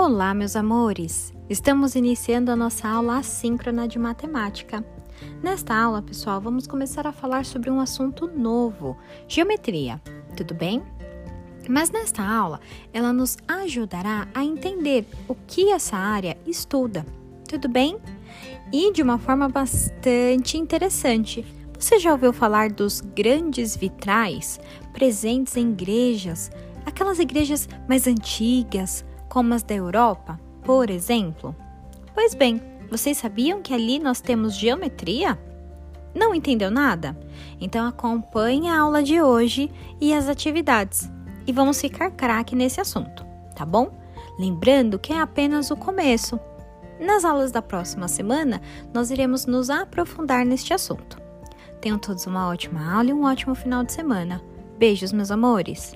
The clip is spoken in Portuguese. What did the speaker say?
Olá, meus amores! Estamos iniciando a nossa aula assíncrona de matemática. Nesta aula, pessoal, vamos começar a falar sobre um assunto novo: geometria. Tudo bem? Mas nesta aula, ela nos ajudará a entender o que essa área estuda. Tudo bem? E de uma forma bastante interessante. Você já ouviu falar dos grandes vitrais presentes em igrejas, aquelas igrejas mais antigas, como as da Europa, por exemplo? Pois bem, vocês sabiam que ali nós temos geometria? Não entendeu nada? Então acompanhe a aula de hoje e as atividades e vamos ficar craque nesse assunto, tá bom? Lembrando que é apenas o começo. Nas aulas da próxima semana, nós iremos nos aprofundar neste assunto. Tenham todos uma ótima aula e um ótimo final de semana. Beijos, meus amores!